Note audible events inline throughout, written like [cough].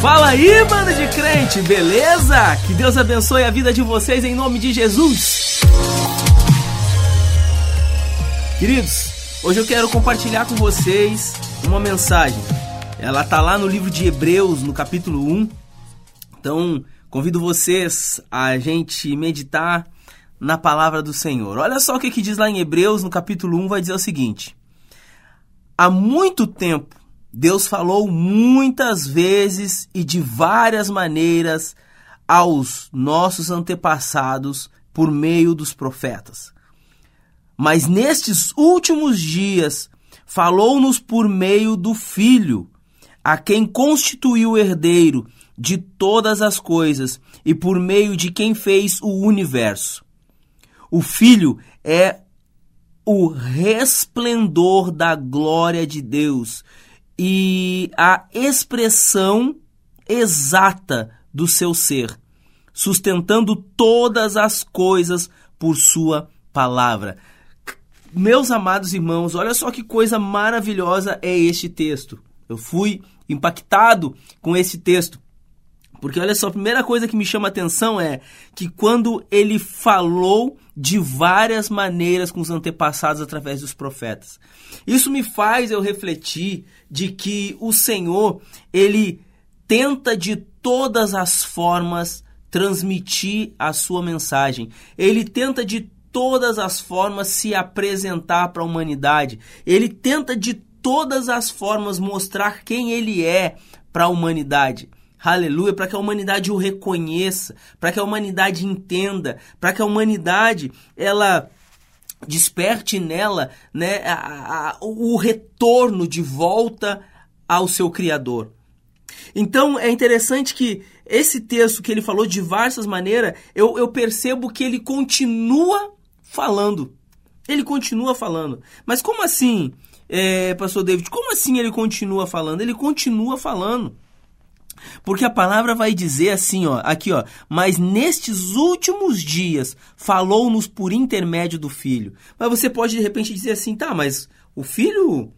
Fala aí, mano de crente, beleza? Que Deus abençoe a vida de vocês em nome de Jesus. Queridos, hoje eu quero compartilhar com vocês uma mensagem. Ela tá lá no livro de Hebreus, no capítulo 1. Então, convido vocês a gente meditar na palavra do Senhor. Olha só o que, que diz lá em Hebreus, no capítulo 1, vai dizer o seguinte: Há muito tempo Deus falou muitas vezes e de várias maneiras aos nossos antepassados por meio dos profetas. Mas nestes últimos dias falou-nos por meio do Filho, a quem constituiu herdeiro de todas as coisas e por meio de quem fez o universo. O Filho é o resplendor da glória de Deus e a expressão exata do seu ser, sustentando todas as coisas por sua palavra. Meus amados irmãos, olha só que coisa maravilhosa é este texto. Eu fui impactado com esse texto. Porque olha só, a primeira coisa que me chama a atenção é que quando ele falou de várias maneiras com os antepassados através dos profetas. Isso me faz eu refletir de que o Senhor, ele tenta de todas as formas transmitir a sua mensagem. Ele tenta de todas as formas se apresentar para a humanidade. Ele tenta de todas as formas mostrar quem ele é para a humanidade. Aleluia, para que a humanidade o reconheça, para que a humanidade entenda, para que a humanidade ela desperte nela né, a, a, o retorno de volta ao seu Criador. Então é interessante que esse texto que ele falou de diversas maneiras, eu, eu percebo que ele continua falando. Ele continua falando. Mas como assim, é, Pastor David? Como assim ele continua falando? Ele continua falando. Porque a palavra vai dizer assim, ó, aqui, ó, mas nestes últimos dias falou-nos por intermédio do filho. Mas você pode de repente dizer assim, tá, mas o filho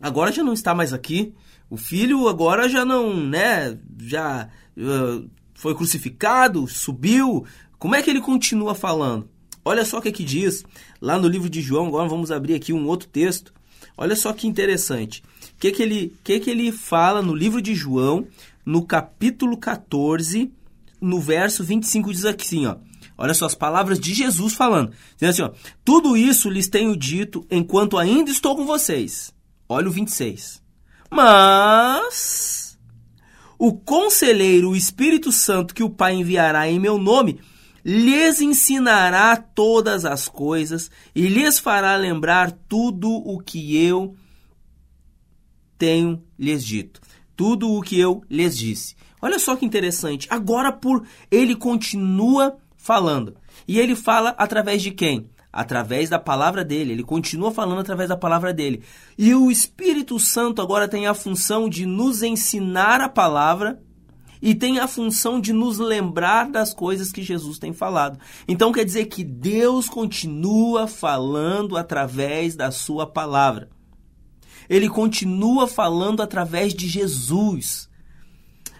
agora já não está mais aqui. O filho agora já não, né, já uh, foi crucificado, subiu. Como é que ele continua falando? Olha só o que, é diz lá no livro de João. Agora vamos abrir aqui um outro texto. Olha só que interessante. O que, que, ele, que, que ele fala no livro de João, no capítulo 14, no verso 25, diz assim, ó. Olha só as palavras de Jesus falando. Assim, ó. Tudo isso lhes tenho dito enquanto ainda estou com vocês. Olha o 26. Mas o conselheiro, o Espírito Santo que o Pai enviará em meu nome, lhes ensinará todas as coisas e lhes fará lembrar tudo o que eu tenho lhes dito tudo o que eu lhes disse. Olha só que interessante. Agora, por ele continua falando. E ele fala através de quem? Através da palavra dele. Ele continua falando através da palavra dele. E o Espírito Santo agora tem a função de nos ensinar a palavra e tem a função de nos lembrar das coisas que Jesus tem falado. Então quer dizer que Deus continua falando através da sua palavra ele continua falando através de Jesus.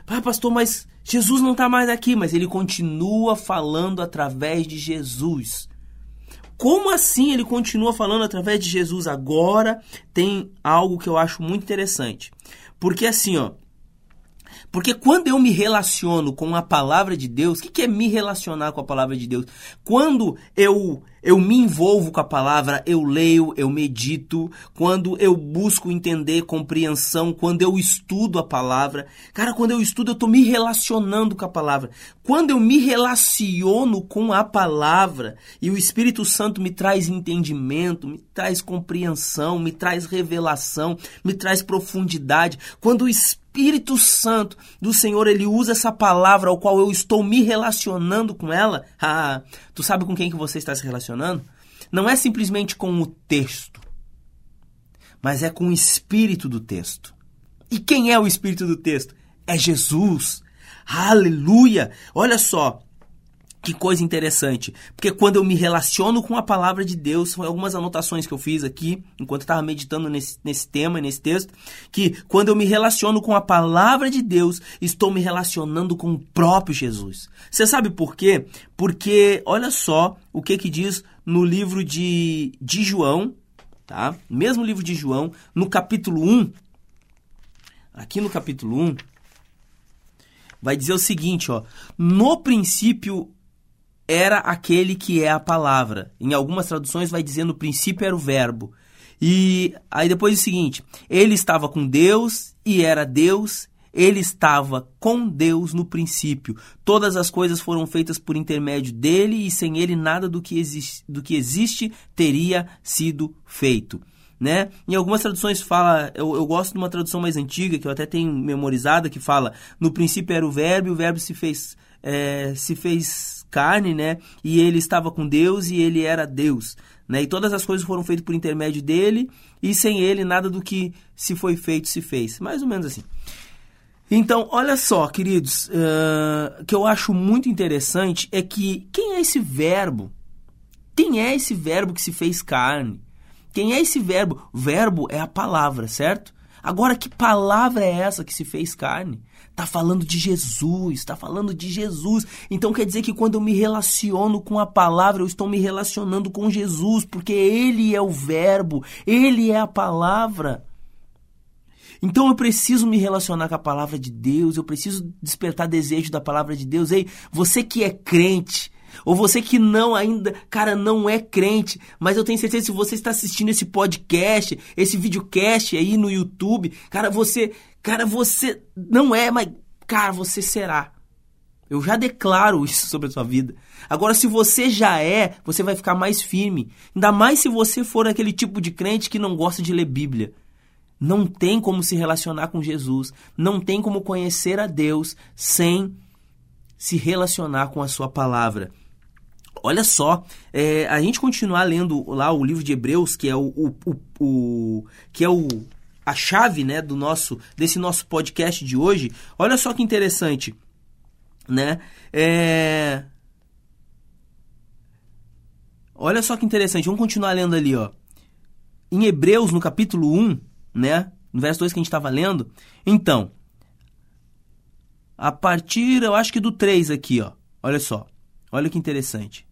Ah, pastor, mas Jesus não está mais aqui, mas ele continua falando através de Jesus. Como assim ele continua falando através de Jesus? Agora tem algo que eu acho muito interessante. Porque assim, ó, porque quando eu me relaciono com a palavra de Deus, o que, que é me relacionar com a palavra de Deus? Quando eu eu me envolvo com a palavra, eu leio, eu medito, quando eu busco entender compreensão, quando eu estudo a palavra. Cara, quando eu estudo, eu estou me relacionando com a palavra. Quando eu me relaciono com a palavra e o Espírito Santo me traz entendimento, me traz compreensão, me traz revelação, me traz profundidade. Quando o Espírito Santo do Senhor, ele usa essa palavra ao qual eu estou me relacionando com ela. [laughs] Ah, tu sabe com quem que você está se relacionando? Não é simplesmente com o texto, mas é com o espírito do texto. E quem é o espírito do texto? É Jesus. Aleluia! Olha só, Que coisa interessante, porque quando eu me relaciono com a palavra de Deus, são algumas anotações que eu fiz aqui, enquanro estava meditando nesse, nesse tema, nesse texto, que quando eu me relaciono com a palavra de Deus, estou me relacionando com o próprio Jesus. Você sabe por quê? Porque, olha só o que que diz no livro de, de João, tá? Mesmo livro de João, no capítulo 1, aqui no capítulo 1, vai dizer o seguinte, ó, no princípio era aquele que é a palavra. Em algumas traduções vai dizendo no princípio era o verbo. E aí depois é o seguinte: ele estava com Deus e era Deus, ele estava com Deus no princípio. Todas as coisas foram feitas por intermédio dele e sem ele nada do que existe, do que existe teria sido feito. Né? Em algumas traduções fala, eu, eu gosto de uma tradução mais antiga que eu até tenho memorizada que fala: no princípio era o verbo e o verbo se fez é, se fez carne, né? E ele estava com Deus e ele era Deus, né? E todas as coisas foram feitas por intermédio dele e sem ele nada do que se foi feito se fez. Mais ou menos assim. Então, olha só, queridos, uh, que eu acho muito interessante é que quem é esse verbo? Quem é esse verbo que se fez carne? Quem é esse verbo? Verbo é a palavra, certo? Agora, que palavra é essa que se fez carne? Está falando de Jesus, está falando de Jesus. Então quer dizer que quando eu me relaciono com a palavra, eu estou me relacionando com Jesus, porque Ele é o Verbo, Ele é a palavra. Então eu preciso me relacionar com a palavra de Deus, eu preciso despertar desejo da palavra de Deus. Ei, você que é crente, ou você que não ainda, cara, não é crente, mas eu tenho certeza que se você está assistindo esse podcast, esse videocast aí no YouTube, cara, você Cara, você não é, mas, cara, você será. Eu já declaro isso [laughs] sobre a sua vida. Agora, se você já é, você vai ficar mais firme. Ainda mais se você for aquele tipo de crente que não gosta de ler Bíblia. Não tem como se relacionar com Jesus. Não tem como conhecer a Deus sem se relacionar com a sua palavra. Olha só, é, a gente continuar lendo lá o livro de Hebreus, que é o, o, o, o que é o a chave, né, do nosso desse nosso podcast de hoje. Olha só que interessante, né? É... Olha só que interessante. Vamos continuar lendo ali, ó. Em Hebreus, no capítulo 1, né, no verso 2 que a gente estava lendo. Então, a partir, eu acho que do 3 aqui, ó. Olha só. Olha que interessante.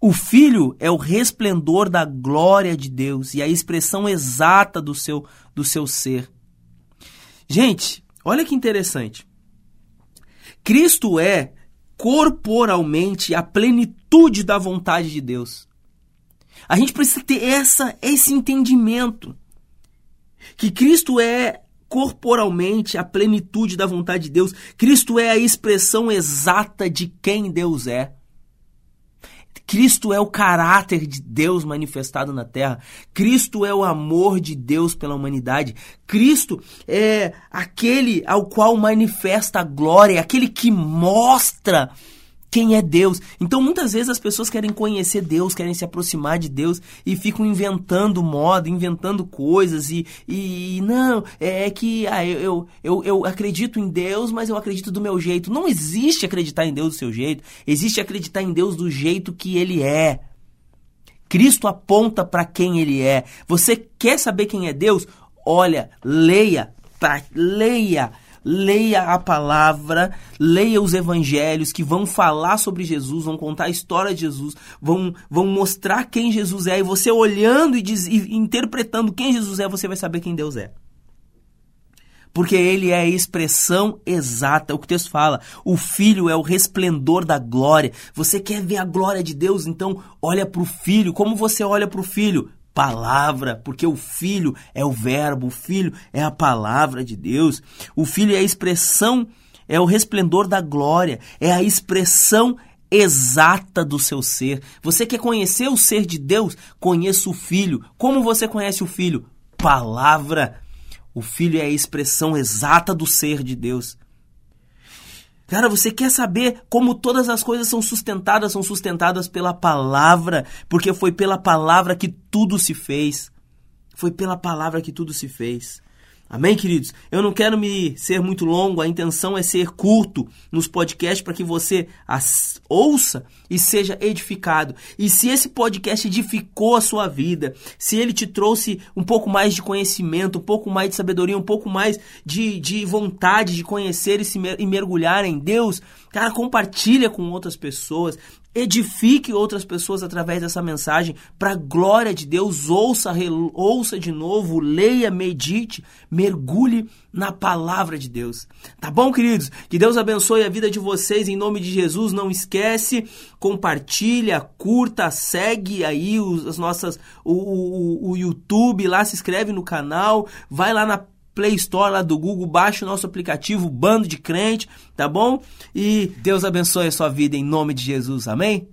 O Filho é o resplendor da glória de Deus e a expressão exata do seu, do seu ser. Gente, olha que interessante. Cristo é corporalmente a plenitude da vontade de Deus. A gente precisa ter essa, esse entendimento que Cristo é corporalmente a plenitude da vontade de Deus. Cristo é a expressão exata de quem Deus é. Cristo é o caráter de Deus manifestado na terra. Cristo é o amor de Deus pela humanidade. Cristo é aquele ao qual manifesta a glória, aquele que mostra quem é Deus. Então muitas vezes as pessoas querem conhecer Deus, querem se aproximar de Deus e ficam inventando moda, inventando coisas e, e não, é, é que ah, eu, eu, eu acredito em Deus, mas eu acredito do meu jeito. Não existe acreditar em Deus do seu jeito, existe acreditar em Deus do jeito que ele é. Cristo aponta para quem ele é. Você quer saber quem é Deus? Olha, leia, leia leia a palavra, leia os evangelhos que vão falar sobre Jesus, vão contar a história de Jesus, vão, vão mostrar quem Jesus é. E você olhando e, diz, e interpretando quem Jesus é, você vai saber quem Deus é. Porque ele é a expressão exata, é o que o texto fala. O filho é o resplendor da glória. Você quer ver a glória de Deus? Então olha para o filho. Como você olha para o filho? Palavra, porque o Filho é o Verbo, o Filho é a palavra de Deus, o Filho é a expressão, é o resplendor da glória, é a expressão exata do seu ser. Você quer conhecer o ser de Deus? Conheça o Filho. Como você conhece o Filho? Palavra. O Filho é a expressão exata do ser de Deus. Cara, você quer saber como todas as coisas são sustentadas? São sustentadas pela palavra, porque foi pela palavra que tudo se fez. Foi pela palavra que tudo se fez. Amém, queridos? Eu não quero me ser muito longo, a intenção é ser curto nos podcasts para que você as, ouça e seja edificado. E se esse podcast edificou a sua vida, se ele te trouxe um pouco mais de conhecimento, um pouco mais de sabedoria, um pouco mais de, de vontade de conhecer e, se, e mergulhar em Deus, cara, compartilha com outras pessoas edifique outras pessoas através dessa mensagem para a glória de Deus. Ouça, ouça de novo, leia, medite, mergulhe na palavra de Deus. Tá bom, queridos? Que Deus abençoe a vida de vocês em nome de Jesus. Não esquece, compartilha, curta, segue aí os, as nossas o, o, o YouTube lá, se inscreve no canal, vai lá na Play Store lá do Google, baixe o nosso aplicativo Bando de Crente, tá bom? E Deus abençoe a sua vida em nome de Jesus, amém?